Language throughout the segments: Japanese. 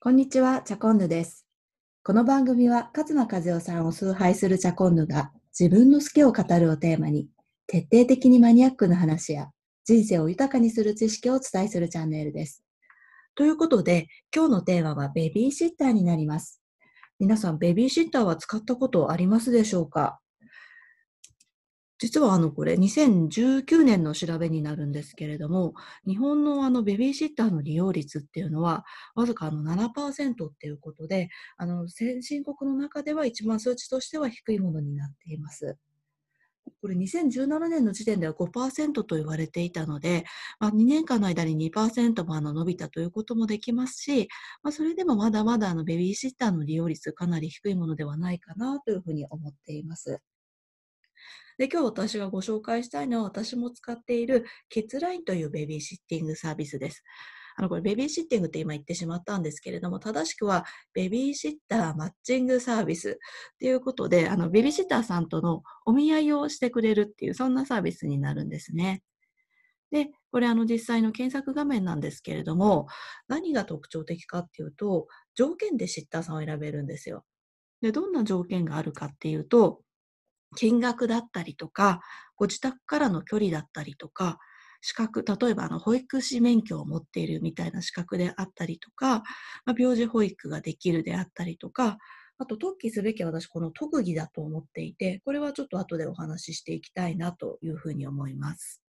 こんにちは、チャコンヌです。この番組は、勝間和代さんを崇拝するチャコンヌが、自分の好きを語るをテーマに、徹底的にマニアックな話や、人生を豊かにする知識をお伝えするチャンネルです。ということで、今日のテーマはベビーシッターになります。皆さん、ベビーシッターは使ったことありますでしょうか？実はあのこれ2019年の調べになるんですけれども、日本のあのベビーシッターの利用率っていうのはわずかあの7%っていうことで、あの先進国の中では一番数値としては低いものになっています。これ2017年の時点では5%と言われていたので、まあ、2年間の間に2%もあの伸びたということもできますし、まあ、それでもまだまだあのベビーシッターの利用率かなり低いものではないかなというふうに思っています。で、今日私がご紹介したいのは私も使っているキッズラインというベビーシッティングサービスです。あの、これベビーシッティングって今言ってしまったんですけれども、正しくはベビーシッターマッチングサービスっていうことで、あの、ベビーシッターさんとのお見合いをしてくれるっていう、そんなサービスになるんですね。で、これあの実際の検索画面なんですけれども、何が特徴的かっていうと、条件でシッターさんを選べるんですよ。で、どんな条件があるかっていうと、金額だったりとか、ご自宅からの距離だったりとか、資格、例えばあの保育士免許を持っているみたいな資格であったりとか、まあ、病児保育ができるであったりとか、あと特記すべきは私この特技だと思っていて、これはちょっと後でお話ししていきたいなというふうに思います。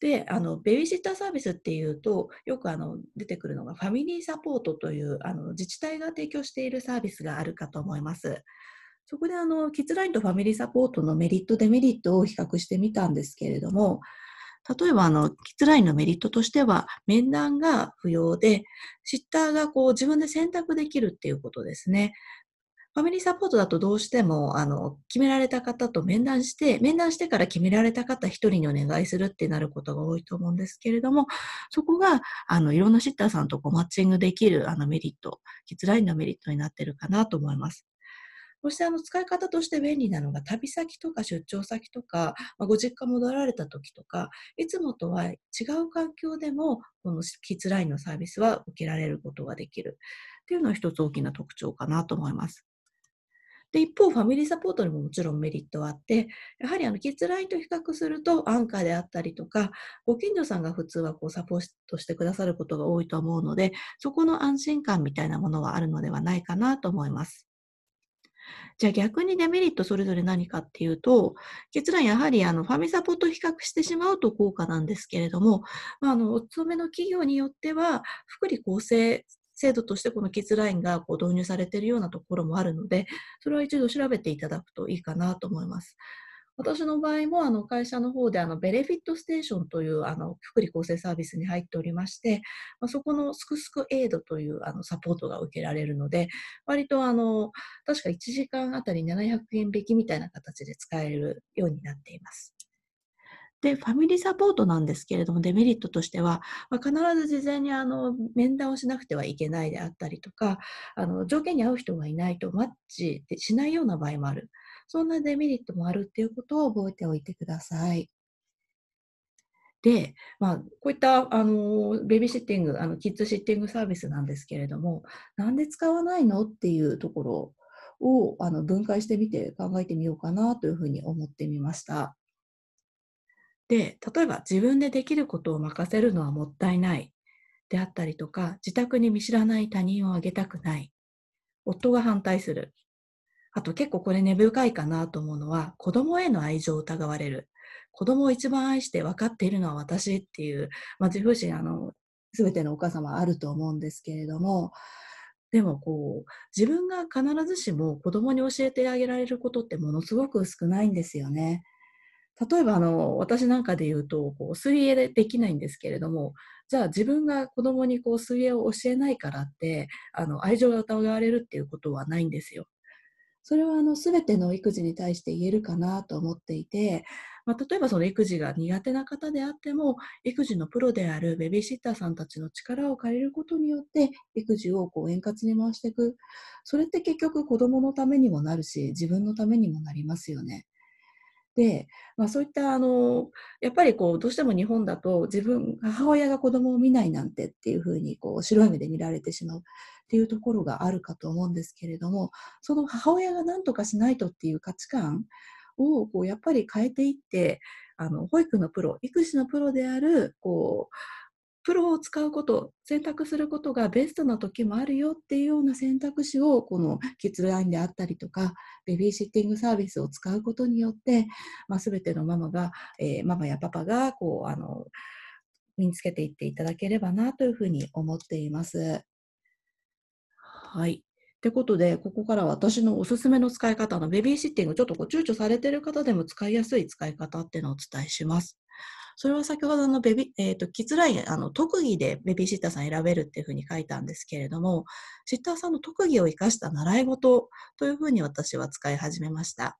で、あの、ベビーシッターサービスっていうと、よくあの、出てくるのがファミリーサポートという、あの、自治体が提供しているサービスがあるかと思います。そこであの、キッズラインとファミリーサポートのメリット、デメリットを比較してみたんですけれども、例えばあの、キッズラインのメリットとしては、面談が不要で、シッターがこう自分で選択できるっていうことですね。ファミリーサポートだとどうしても、あの、決められた方と面談して、面談してから決められた方一人にお願いするってなることが多いと思うんですけれども、そこが、あの、いろんなシッターさんとこうマッチングできる、あの、メリット、キッズラインのメリットになってるかなと思います。そしてあの使い方として便利なのが旅先とか出張先とか、まあ、ご実家戻られた時とか、いつもとは違う環境でも、このキッズラインのサービスは受けられることができるっていうのは一つ大きな特徴かなと思います。で、一方、ファミリーサポートにももちろんメリットはあって、やはりあの、キッズラインと比較すると、アンカーであったりとか、ご近所さんが普通はこう、サポートしてくださることが多いと思うので、そこの安心感みたいなものはあるのではないかなと思います。じゃあ逆にデメリットそれぞれ何かっていうと、結論やはりあのファミサポと比較してしまうと効果なんですけれども、まあ、あのお勤めの企業によっては、福利厚生制度としてこのキッズラインがこう導入されているようなところもあるので、それは一度調べていただくといいかなと思います。私の場合もあの会社の方であのベレフィットステーションというあの福利厚生サービスに入っておりまして、まあ、そこのすくすくエイドというあのサポートが受けられるので、割とあの確か1時間あたり700円引きみたいな形で使えるようになっています。で、ファミリーサポートなんですけれども、デメリットとしては、まあ、必ず事前にあの面談をしなくてはいけないであったりとか、あの条件に合う人がいないとマッチしないような場合もある。そんなデメリットもあるっていうことを覚えておいてください。で、まあ、こういった、あの、ベビーシッティング、あの、キッズシッティングサービスなんですけれども、なんで使わないのっていうところを、あの、分解してみて考えてみようかなというふうに思ってみました。で、例えば自分でできることを任せるのはもったいないであったりとか、自宅に見知らない他人をあげたくない。夫が反対する。あと結構これ根深いかなと思うのは、子供への愛情を疑われる。子供を一番愛して分かっているのは私っていう、まあ、自負心、すべてのお母様あると思うんですけれども、でもこう、自分が必ずしも子供に教えてあげられることってものすごく少ないんですよね。例えばあの、私なんかで言うと、こう水泳でできないんですけれども、じゃあ自分が子供にこう水泳を教えないからって、あの、愛情が疑われるっていうことはないんですよ。それはあの全ての育児に対して言えるかなと思っていて、まあ、例えばその育児が苦手な方であっても、育児のプロであるベビーシッターさんたちの力を借りることによって、育児をこう円滑に回していく。それって結局子どものためにもなるし、自分のためにもなりますよね。で、まあ、そういったあのやっぱりこうどうしても日本だと自分母親が子供を見ないなんてっていうふうにこう白い目で見られてしまうっていうところがあるかと思うんですけれどもその母親が何とかしないとっていう価値観をこうやっぱり変えていってあの保育のプロ育児のプロであるこうプロを使うこと、選択することがベストな時もあるよっていうような選択肢を、このキッズラインであったりとか、ベビーシッティングサービスを使うことによって、まあ、全てのママが、えー、ママやパパが、こう、あの、身につけていっていただければなというふうに思っています。はい。ってことで、ここからは私のおすすめの使い方のベビーシッティング、ちょっとこう躊躇されている方でも使いやすい使い方っていうのをお伝えします。それは先ほどのベビ、えっ、ー、と、キッズライン、あの、特技でベビーシッターさん選べるっていうふうに書いたんですけれども、シッターさんの特技を生かした習い事というふうに私は使い始めました。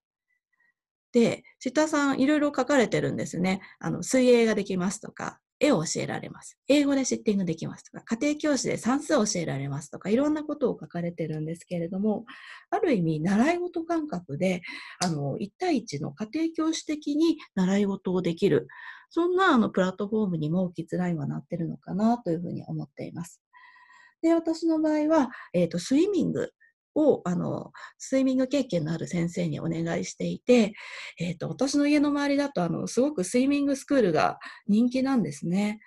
で、シッターさんいろいろ書かれてるんですね。あの、水泳ができますとか、絵を教えられます。英語でシッティングできますとか、家庭教師で算数を教えられますとか、いろんなことを書かれてるんですけれども、ある意味、習い事感覚で、あの、1対1の家庭教師的に習い事をできる。そんなあのプラットフォームにもキッズラインはなってるのかなというふうに思っています。で、私の場合は、えっ、ー、と、スイミングを、あの、スイミング経験のある先生にお願いしていて、えっ、ー、と、私の家の周りだと、あの、すごくスイミングスクールが人気なんですね。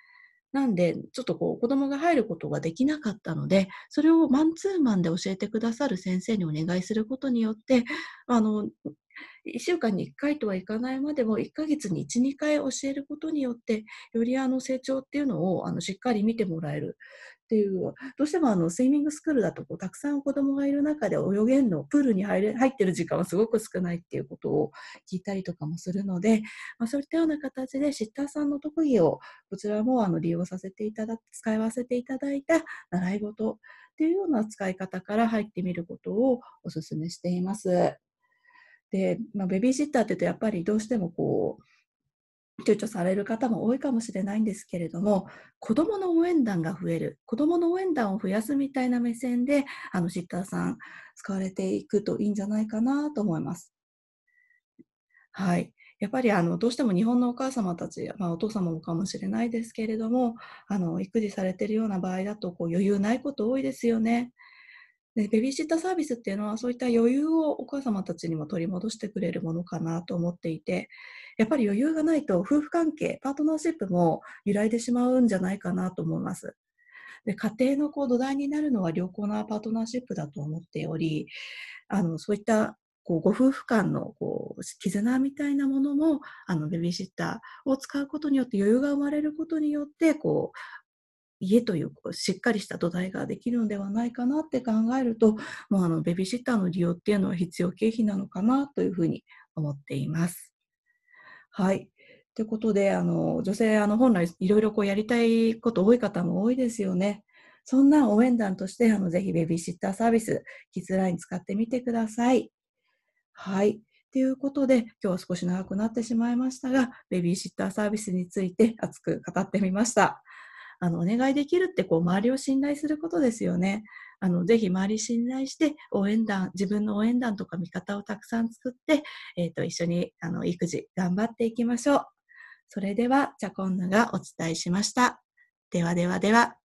なんで、ちょっとこう、子供が入ることができなかったので、それをマンツーマンで教えてくださる先生にお願いすることによって、あの、1週間に1回とはいかないまでも1ヶ月に1、2回教えることによってよりあの成長っていうのをあのしっかり見てもらえるっていうどうしてもあのスイミングスクールだとこうたくさん子供がいる中で泳げんのプールに入れ入ってる時間はすごく少ないっていうことを聞いたりとかもするので、まあ、そういったような形でシッターさんの特技をこちらもあの利用させていただ使わせていただいた習い事っていうような使い方から入ってみることをお勧めしています。で、まあ、ベビーシッターって言うとやっぱりどうしてもこう躊躇される方も多いかもしれないんですけれども子どもの応援団が増える子どもの応援団を増やすみたいな目線であのシッターさん使われていくといいんじゃないかなと思います。はい。やっぱりあのどうしても日本のお母様たち、まあ、お父様もかもしれないですけれどもあの育児されているような場合だとこう余裕ないこと多いですよね。でベビーシッターサービスっていうのはそういった余裕をお母様たちにも取り戻してくれるものかなと思っていてやっぱり余裕がないと夫婦関係パートナーシップも揺らいでしまうんじゃないかなと思います。で家庭のこう土台になるのは良好なパートナーシップだと思っておりあのそういったこうご夫婦間のこう絆みたいなものもあのベビーシッターを使うことによって余裕が生まれることによってこう家というしっかりした土台ができるのではないかなって考えると、もうあのベビーシッターの利用っていうのは必要経費なのかなというふうに思っています。はい。ということで、あの女性、あの本来いろいろこうやりたいこと多い方も多いですよね。そんな応援団として、あのぜひベビーシッターサービス、キッズライン使ってみてください。はい。ということで、今日は少し長くなってしまいましたが、ベビーシッターサービスについて熱く語ってみました。あのお願いできるってこう周りを信頼することですよね。あのぜひ周り信頼して応援団自分の応援団とか味方をたくさん作って、えーと、一緒にあの育児頑張っていきましょう。それではチャコンヌがお伝えしました。ではではでは。